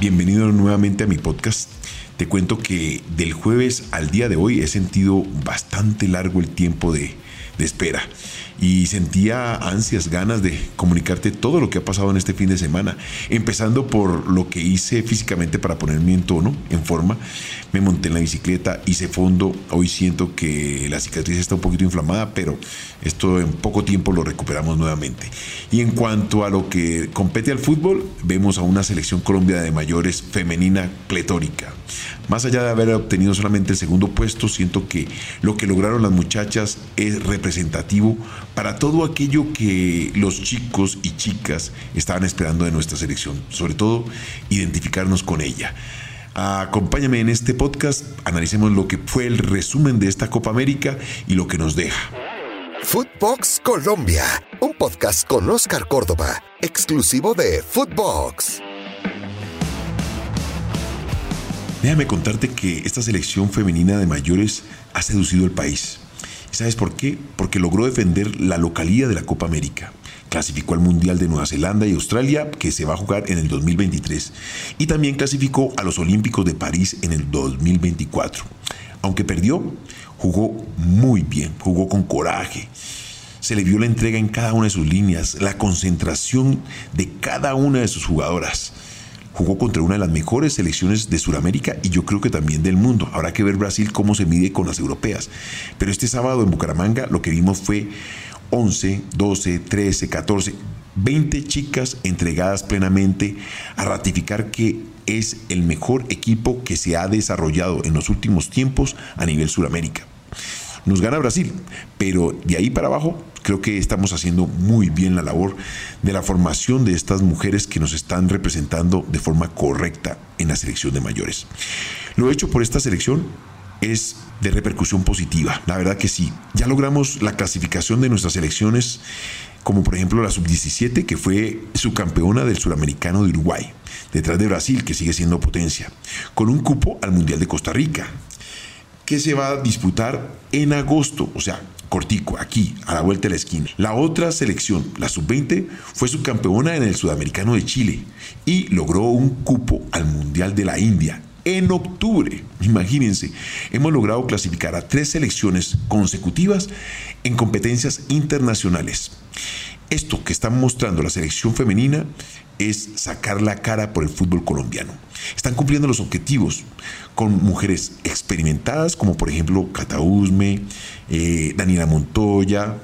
Bienvenido nuevamente a mi podcast. Te cuento que del jueves al día de hoy he sentido bastante largo el tiempo de, de espera y sentía ansias, ganas de comunicarte todo lo que ha pasado en este fin de semana, empezando por lo que hice físicamente para ponerme en tono, en forma. Me monté en la bicicleta, hice fondo, hoy siento que la cicatriz está un poquito inflamada, pero esto en poco tiempo lo recuperamos nuevamente. Y en cuanto a lo que compete al fútbol, vemos a una selección Colombia de mayores femenina pletórica. Más allá de haber obtenido solamente el segundo puesto, siento que lo que lograron las muchachas es representativo para todo aquello que los chicos y chicas estaban esperando de nuestra selección, sobre todo identificarnos con ella. Acompáñame en este podcast, analicemos lo que fue el resumen de esta Copa América y lo que nos deja. Footbox Colombia, un podcast con Oscar Córdoba, exclusivo de Footbox. Déjame contarte que esta selección femenina de mayores ha seducido el país. ¿Sabes por qué? Porque logró defender la localía de la Copa América. Clasificó al Mundial de Nueva Zelanda y Australia, que se va a jugar en el 2023. Y también clasificó a los Olímpicos de París en el 2024. Aunque perdió, jugó muy bien, jugó con coraje. Se le vio la entrega en cada una de sus líneas, la concentración de cada una de sus jugadoras jugó contra una de las mejores selecciones de Sudamérica y yo creo que también del mundo. Habrá que ver Brasil cómo se mide con las europeas. Pero este sábado en Bucaramanga lo que vimos fue 11, 12, 13, 14, 20 chicas entregadas plenamente a ratificar que es el mejor equipo que se ha desarrollado en los últimos tiempos a nivel Sudamérica. Nos gana Brasil, pero de ahí para abajo creo que estamos haciendo muy bien la labor de la formación de estas mujeres que nos están representando de forma correcta en la selección de mayores. Lo hecho por esta selección es de repercusión positiva, la verdad que sí. Ya logramos la clasificación de nuestras selecciones, como por ejemplo la sub-17, que fue subcampeona del suramericano de Uruguay, detrás de Brasil, que sigue siendo potencia, con un cupo al Mundial de Costa Rica, que se va a disputar en agosto, o sea, cortico, aquí, a la vuelta de la esquina. La otra selección, la sub-20, fue subcampeona en el Sudamericano de Chile y logró un cupo al Mundial de la India en octubre. Imagínense, hemos logrado clasificar a tres selecciones consecutivas en competencias internacionales. Esto que está mostrando la selección femenina es sacar la cara por el fútbol colombiano. Están cumpliendo los objetivos con mujeres experimentadas como por ejemplo Cata Usme, eh, Daniela Montoya,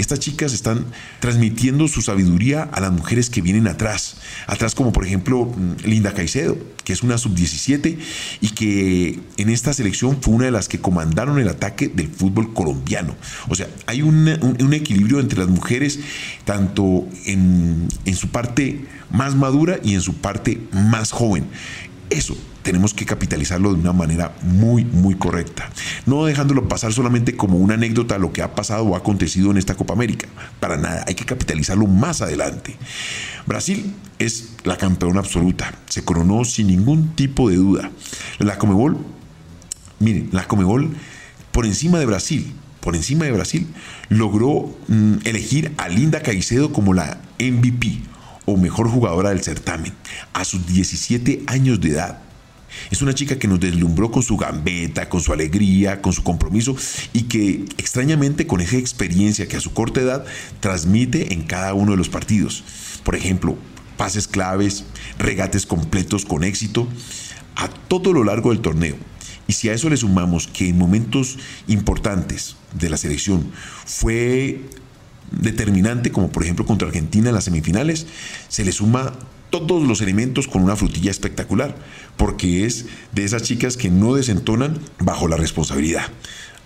estas chicas están transmitiendo su sabiduría a las mujeres que vienen atrás. Atrás como por ejemplo mm, Linda Caicedo, que es una sub-17 y que en esta selección fue una de las que comandaron el ataque del fútbol colombiano. O sea, hay un, equilibrio entre las mujeres, tanto en, en su parte más madura y en su parte más joven. Eso tenemos que capitalizarlo de una manera muy, muy correcta. No dejándolo pasar solamente como una anécdota a lo que ha pasado o ha acontecido en esta Copa América. Para nada, hay que capitalizarlo más adelante. Brasil es la campeona absoluta. Se coronó sin ningún tipo de duda. La Comebol, miren, la Comebol por encima de Brasil, por encima de Brasil, logró mm, elegir a Linda Caicedo como la MVP o mejor jugadora del certamen a sus 17 años de edad. Es una chica que nos deslumbró con su gambeta, con su alegría, con su compromiso y que extrañamente con esa experiencia que a su corta edad transmite en cada uno de los partidos. Por ejemplo, pases claves, regates completos con éxito a todo lo largo del torneo. Y si a eso le sumamos que en momentos importantes de la selección fue determinante, como por ejemplo contra Argentina en las semifinales, se le suma todos los elementos con una frutilla espectacular, porque es de esas chicas que no desentonan bajo la responsabilidad.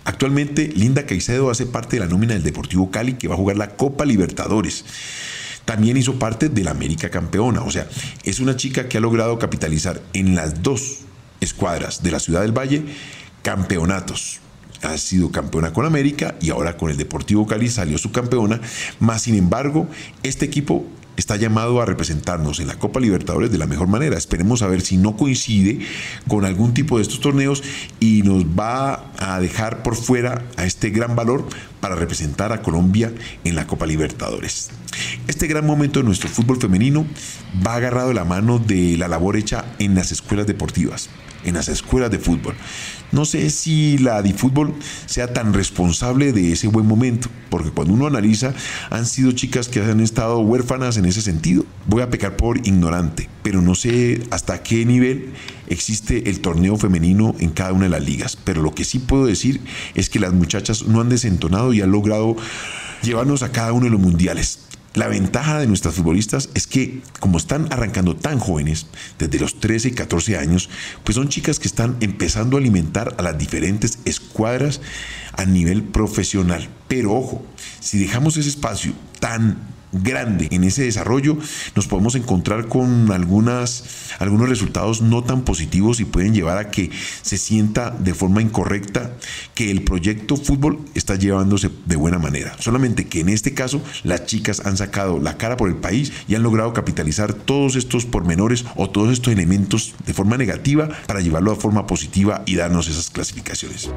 Actualmente, Linda Caicedo hace parte de la nómina del Deportivo Cali que va a jugar la Copa Libertadores. También hizo parte de la América Campeona, o sea, es una chica que ha logrado capitalizar en las dos escuadras de la Ciudad del Valle campeonatos ha sido campeona con América y ahora con el Deportivo Cali salió su campeona. Más sin embargo, este equipo está llamado a representarnos en la Copa Libertadores de la mejor manera. Esperemos a ver si no coincide con algún tipo de estos torneos y nos va a dejar por fuera a este gran valor para representar a Colombia en la Copa Libertadores. Este gran momento de nuestro fútbol femenino va agarrado de la mano de la labor hecha en las escuelas deportivas en las escuelas de fútbol. No sé si la de fútbol sea tan responsable de ese buen momento, porque cuando uno analiza, han sido chicas que han estado huérfanas en ese sentido. Voy a pecar por ignorante, pero no sé hasta qué nivel existe el torneo femenino en cada una de las ligas. Pero lo que sí puedo decir es que las muchachas no han desentonado y han logrado llevarnos a cada uno de los mundiales. La ventaja de nuestras futbolistas es que como están arrancando tan jóvenes, desde los 13 y 14 años, pues son chicas que están empezando a alimentar a las diferentes escuadras a nivel profesional. Pero ojo, si dejamos ese espacio tan grande en ese desarrollo, nos podemos encontrar con algunas, algunos resultados no tan positivos y pueden llevar a que se sienta de forma incorrecta que el proyecto fútbol está llevándose de buena manera. Solamente que en este caso las chicas han sacado la cara por el país y han logrado capitalizar todos estos pormenores o todos estos elementos de forma negativa para llevarlo de forma positiva y darnos esas clasificaciones.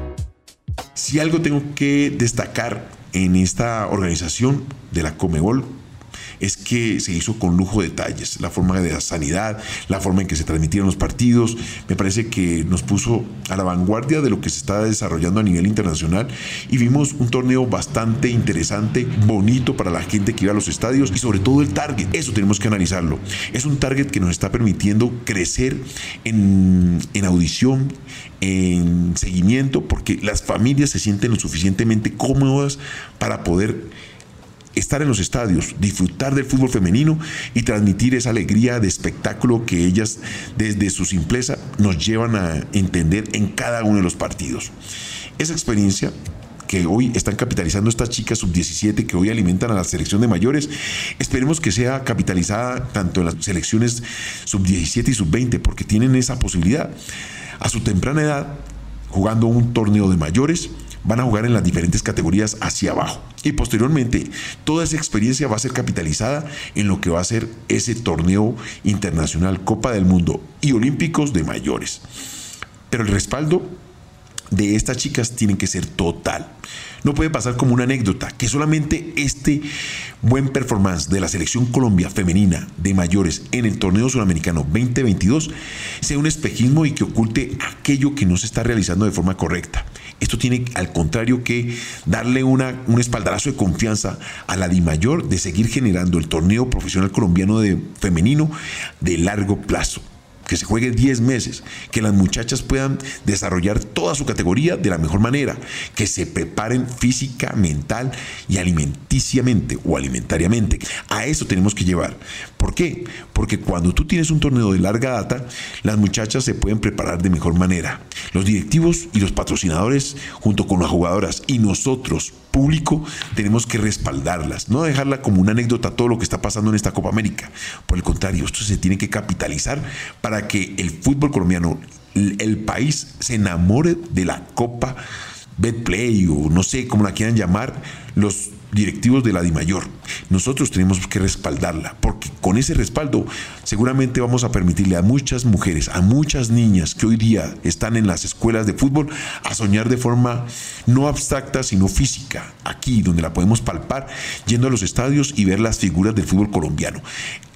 Si algo tengo que destacar en esta organización de la Comebol es que se hizo con lujo de detalles, la forma de la sanidad, la forma en que se transmitieron los partidos, me parece que nos puso a la vanguardia de lo que se está desarrollando a nivel internacional y vimos un torneo bastante interesante, bonito para la gente que iba a los estadios y sobre todo el target, eso tenemos que analizarlo. Es un target que nos está permitiendo crecer en, en audición, en seguimiento, porque las familias se sienten lo suficientemente cómodas para poder estar en los estadios, disfrutar del fútbol femenino y transmitir esa alegría de espectáculo que ellas desde su simpleza nos llevan a entender en cada uno de los partidos. Esa experiencia que hoy están capitalizando estas chicas sub-17 que hoy alimentan a la selección de mayores, esperemos que sea capitalizada tanto en las selecciones sub-17 y sub-20 porque tienen esa posibilidad. A su temprana edad, jugando un torneo de mayores, van a jugar en las diferentes categorías hacia abajo. Y posteriormente, toda esa experiencia va a ser capitalizada en lo que va a ser ese torneo internacional Copa del Mundo y Olímpicos de mayores. Pero el respaldo de estas chicas tiene que ser total. No puede pasar como una anécdota que solamente este buen performance de la selección Colombia femenina de mayores en el torneo sudamericano 2022 sea un espejismo y que oculte aquello que no se está realizando de forma correcta. Esto tiene al contrario que darle una, un espaldarazo de confianza a la Di Mayor de seguir generando el torneo profesional colombiano de femenino de largo plazo que se juegue 10 meses, que las muchachas puedan desarrollar toda su categoría de la mejor manera, que se preparen física, mental y alimenticiamente o alimentariamente. A eso tenemos que llevar. ¿Por qué? Porque cuando tú tienes un torneo de larga data, las muchachas se pueden preparar de mejor manera. Los directivos y los patrocinadores, junto con las jugadoras y nosotros, público, tenemos que respaldarlas, no dejarla como una anécdota todo lo que está pasando en esta Copa América. Por el contrario, esto se tiene que capitalizar para que el fútbol colombiano, el país, se enamore de la Copa Betplay o no sé cómo la quieran llamar, los directivos de la DIMAYOR. Nosotros tenemos que respaldarla, porque con ese respaldo seguramente vamos a permitirle a muchas mujeres, a muchas niñas que hoy día están en las escuelas de fútbol, a soñar de forma no abstracta, sino física, aquí donde la podemos palpar, yendo a los estadios y ver las figuras del fútbol colombiano.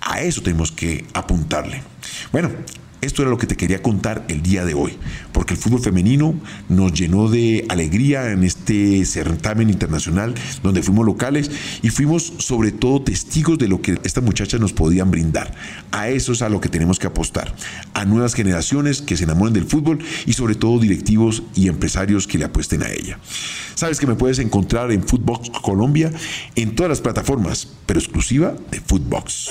A eso tenemos que apuntarle. Bueno, esto era lo que te quería contar el día de hoy, porque el fútbol femenino nos llenó de alegría en este certamen internacional donde fuimos locales y fuimos sobre todo testigos de lo que estas muchachas nos podían brindar. A eso es a lo que tenemos que apostar, a nuevas generaciones que se enamoren del fútbol y sobre todo directivos y empresarios que le apuesten a ella. Sabes que me puedes encontrar en Footbox Colombia en todas las plataformas, pero exclusiva de Footbox.